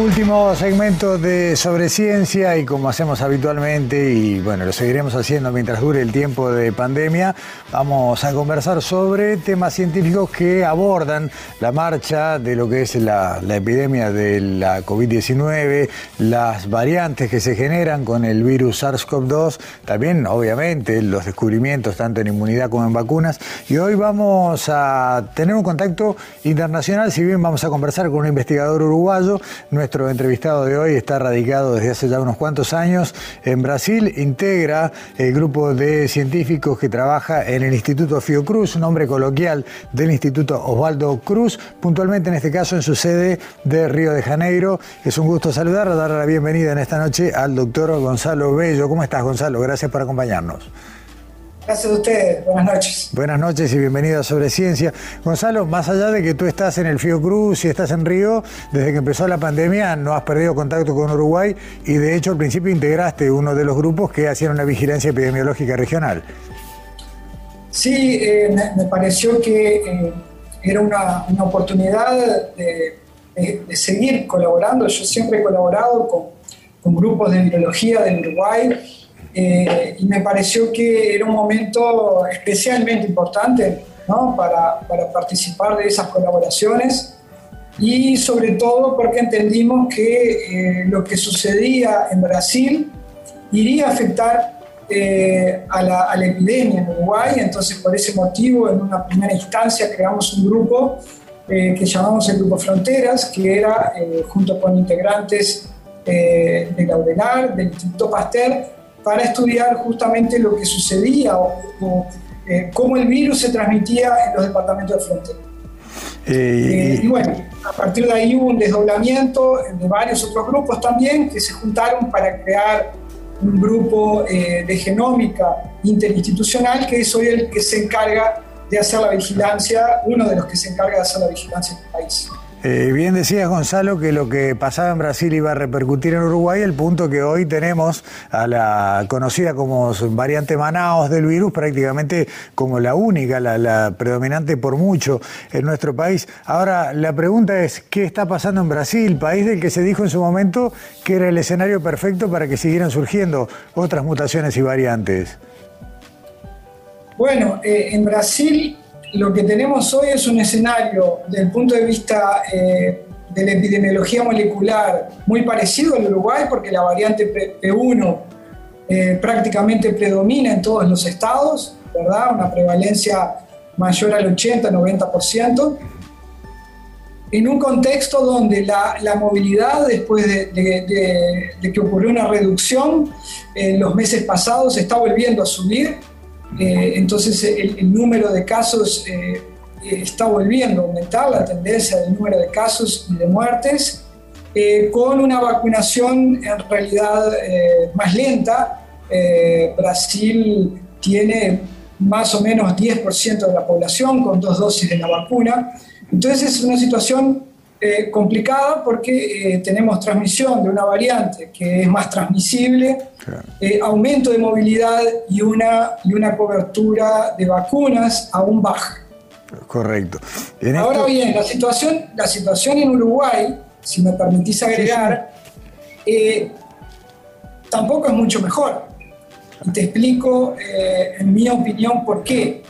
Último segmento de Sobre Ciencia y como hacemos habitualmente y bueno, lo seguiremos haciendo mientras dure el tiempo de pandemia, vamos a conversar sobre temas científicos que abordan la marcha de lo que es la, epidemia de la COVID-19, las variantes que se generan con el virus SARS-CoV-2, también obviamente los descubrimientos tanto en inmunidad como en vacunas. Y hoy vamos a tener un contacto internacional, si bien vamos a conversar con un investigador uruguayo, nuestro entrevistado de hoy está radicado desde hace ya unos cuantos años en Brasil, integra el grupo de científicos que trabaja en el Instituto Fiocruz, nombre coloquial del Instituto Osvaldo Cruz, puntualmente en este caso en su sede de Río de Janeiro. Es un gusto saludar, dar la bienvenida en esta noche al doctor Gonzalo Bello. ¿Cómo estás, Gonzalo? Gracias por acompañarnos. Gracias a ustedes, buenas noches. Buenas noches y bienvenido a Sobre Ciencia. Gonzalo, más allá de que tú estás en el Fiocruz y estás en Río, desde que empezó la pandemia no has perdido contacto con Uruguay y de hecho al principio integraste uno de los grupos que hacían una vigilancia epidemiológica regional. Sí, eh, me pareció que eh, era una, oportunidad de, seguir colaborando. Yo siempre he colaborado con, con grupos de virología del Uruguay eh, y me pareció que era un momento especialmente importante para, para, participar de esas colaboraciones y sobre todo porque entendimos que eh, lo que sucedía en Brasil iría a afectar eh, a, la, a, la, epidemia en Uruguay, entonces por ese motivo en una primera instancia creamos un grupo que llamamos el Grupo Fronteras, que era junto con integrantes de Laurelar, del Instituto Pasteur, para estudiar justamente lo que sucedía o, eh, cómo el virus se transmitía en los departamentos de frontera. Eh, y bueno, a partir de ahí hubo un desdoblamiento de varios otros grupos también que se juntaron para crear un grupo eh, de genómica interinstitucional que es hoy el que se encarga de hacer la vigilancia, uno de los que se encarga de hacer la vigilancia en el país. Eh, bien decías, Gonzalo, que lo que pasaba en Brasil iba a repercutir en Uruguay, el punto que hoy tenemos a la conocida como variante Manaos del virus, prácticamente como la única, la, predominante por mucho en nuestro país. Ahora, la pregunta es, ¿qué está pasando en Brasil, país del que se dijo en su momento que era el escenario perfecto para que siguieran surgiendo otras mutaciones y variantes? Bueno, eh, en Brasil lo que tenemos hoy es un escenario desde el punto de vista eh, de la epidemiología molecular muy parecido al Uruguay porque la variante P1 eh, prácticamente predomina en todos los estados, ¿verdad? Una prevalencia mayor al 80-90%, en un contexto donde la, movilidad, después de, que ocurrió una reducción en los meses pasados, está volviendo a subir eh, entonces el, número de casos eh, está volviendo a aumentar, la tendencia del número de casos y de muertes, eh, con una vacunación en realidad más lenta. Brasil tiene más o menos 10% de la población con dos dosis de la vacuna. Entonces es una situación eh, complicada porque eh, tenemos transmisión de una variante que es más transmisible, eh, aumento de movilidad y una, y una cobertura de vacunas aún baja. Correcto. Ahora bien, la situación, la situación en Uruguay, si me permitís agregar, tampoco es mucho mejor. Y te explico, en mi opinión, por qué.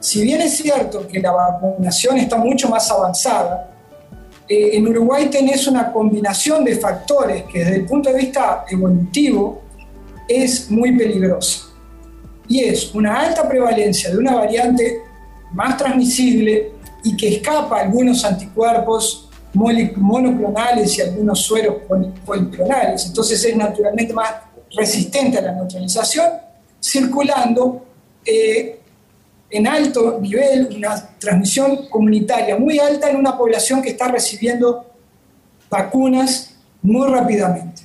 Si bien es cierto que la vacunación está mucho más avanzada, eh, en Uruguay tenés una combinación de factores que desde el punto de vista evolutivo es muy peligrosa. Y es una alta prevalencia de una variante más transmisible y que escapa a algunos anticuerpos monoclonales y algunos sueros policlonales. Entonces es naturalmente más resistente a la neutralización, circulando eh, en alto nivel, una transmisión comunitaria muy alta en una población que está recibiendo vacunas muy rápidamente.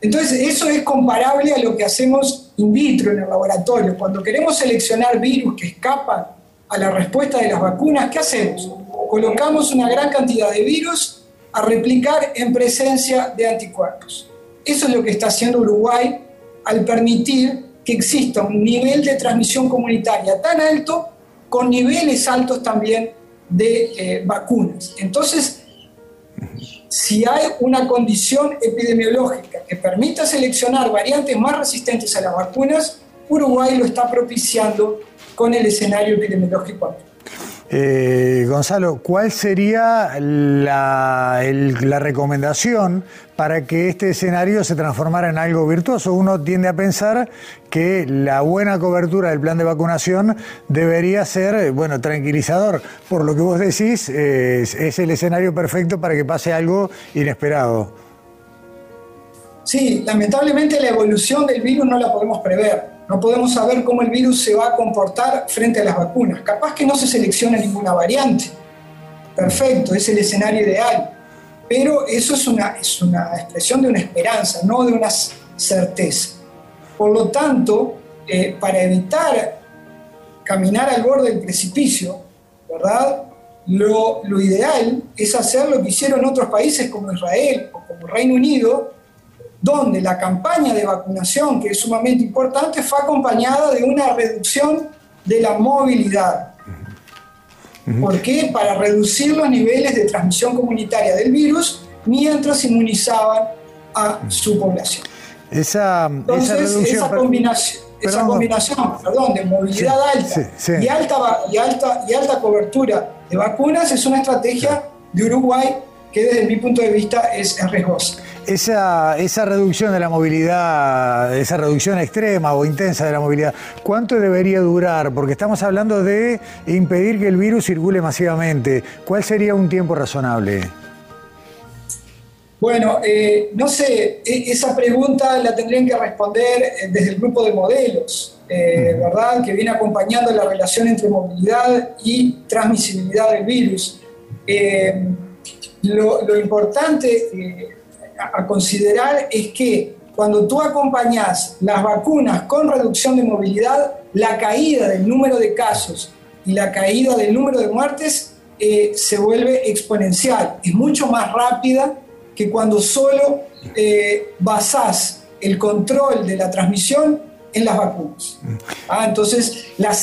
Entonces, eso es comparable a lo que hacemos in vitro en el laboratorio. Cuando queremos seleccionar virus que escapan a la respuesta de las vacunas, ¿qué hacemos? Colocamos una gran cantidad de virus a replicar en presencia de anticuerpos. Eso es lo que está haciendo Uruguay al permitir que exista un nivel de transmisión comunitaria tan alto con niveles altos también de eh, vacunas. Entonces, si hay una condición epidemiológica que permita seleccionar variantes más resistentes a las vacunas, Uruguay lo está propiciando con el escenario epidemiológico eh, Gonzalo, ¿cuál sería la, recomendación para que este escenario se transformara en algo virtuoso? Uno tiende a pensar que la buena cobertura del plan de vacunación debería ser, bueno, tranquilizador. Por lo que vos decís, es el escenario perfecto para que pase algo inesperado. Sí, lamentablemente la evolución del virus no la podemos prever. No podemos saber cómo el virus se va a comportar frente a las vacunas. Capaz que no se selecciona ninguna variante. Perfecto, es el escenario ideal. Pero eso es una, es una expresión de una esperanza, no de una certeza. Por lo tanto, eh, para evitar caminar al borde del precipicio, ¿verdad? Lo, lo, ideal es hacer lo que hicieron otros países como Israel o como Reino Unido, donde la campaña de vacunación, que es sumamente importante, fue acompañada de una reducción de la movilidad. ¿Por qué? Para reducir los niveles de transmisión comunitaria del virus mientras inmunizaban a su población. Esa, Entonces, esa, combinación, esa combinación perdón, de movilidad alta, Y alta, y, alta, y alta cobertura de vacunas es una estrategia de Uruguay que desde mi punto de vista es, riesgosa. Esa, esa reducción de la movilidad, esa reducción extrema o intensa de la movilidad, ¿cuánto debería durar? Porque estamos hablando de impedir que el virus circule masivamente. ¿Cuál sería un tiempo razonable? Bueno, eh, no sé, e, esa pregunta la tendrían que responder eh, desde el grupo de modelos, eh, ¿verdad? Que viene acompañando la relación entre movilidad y transmisibilidad del virus. Lo, importante a, considerar es que cuando tú acompañas las vacunas con reducción de movilidad, la caída del número de casos y la caída del número de muertes eh, se vuelve exponencial. Es mucho más rápida que cuando solo eh, basás el control de la transmisión en las vacunas. Ah, entonces, la,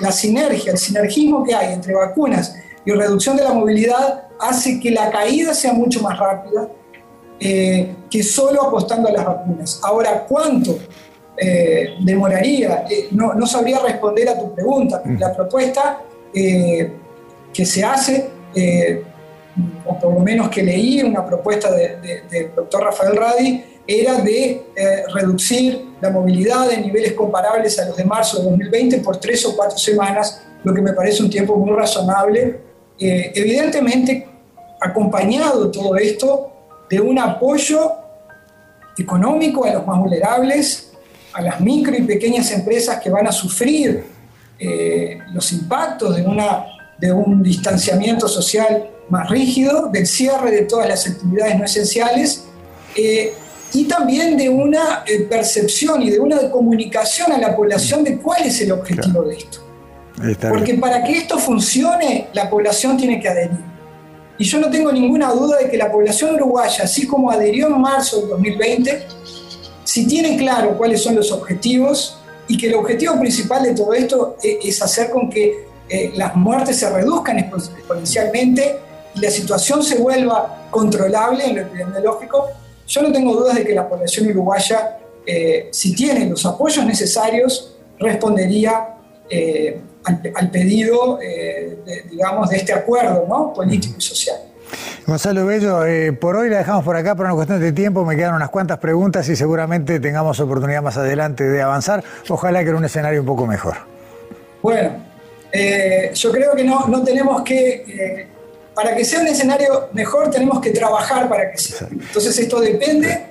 la sinergia, el sinergismo que hay entre vacunas y reducción de la movilidad hace que la caída sea mucho más rápida eh, que solo apostando a las vacunas. Ahora, ¿cuánto eh, demoraría? Eh, no, sabría responder a tu pregunta. Mm. La propuesta que se hace, o por lo menos que leí, una propuesta del doctor Rafael Radi, era de reducir la movilidad en niveles comparables a los de marzo de 2020 por tres o cuatro semanas, lo que me parece un tiempo muy razonable eh, evidentemente acompañado todo esto de un apoyo económico a los más vulnerables, a las micro y pequeñas empresas que van a sufrir eh, los impactos de, una, de un distanciamiento social más rígido, del cierre de todas las actividades no esenciales eh, y también de una percepción y de una comunicación a la población de cuál es el objetivo de esto. Porque para que esto funcione, la población tiene que adherir. Y yo no tengo ninguna duda de que la población uruguaya, así como adherió en marzo del 2020, si tiene claro cuáles son los objetivos y que el objetivo principal de todo esto es, hacer con que eh, las muertes se reduzcan exponencialmente y la situación se vuelva controlable en lo epidemiológico, yo no tengo dudas de que la población uruguaya, eh, si tiene los apoyos necesarios, respondería eh, al, pedido, eh, de, digamos, de este acuerdo ¿no? político y social. Gonzalo Bello, eh, por hoy la dejamos por acá por una cuestión de tiempo. Me quedan unas cuantas preguntas y seguramente tengamos oportunidad más adelante de avanzar. Ojalá que era un escenario un poco mejor. Bueno, eh, yo creo que no, no tenemos que. para que sea un escenario mejor, tenemos que trabajar para que sea. Entonces, esto depende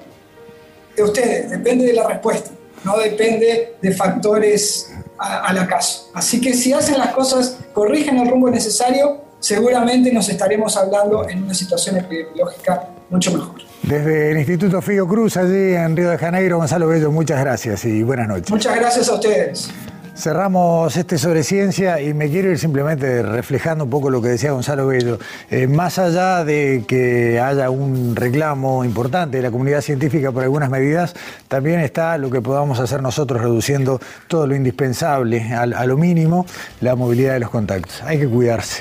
de ustedes, depende de la respuesta, no depende de factores al acaso. Así que si hacen las cosas, corrigen el rumbo necesario, seguramente nos estaremos hablando en una situación epidemiológica mucho mejor. Desde el Instituto Figo Cruz, allí en Río de Janeiro, Gonzalo Bello, muchas gracias y buenas noches. Muchas gracias a ustedes. Cerramos este sobre ciencia y me quiero ir simplemente reflejando un poco lo que decía Gonzalo Bello. Eh, más allá de que haya un reclamo importante de la comunidad científica por algunas medidas, también está lo que podamos hacer nosotros reduciendo todo lo indispensable a lo mínimo, la movilidad de los contactos. Hay que cuidarse.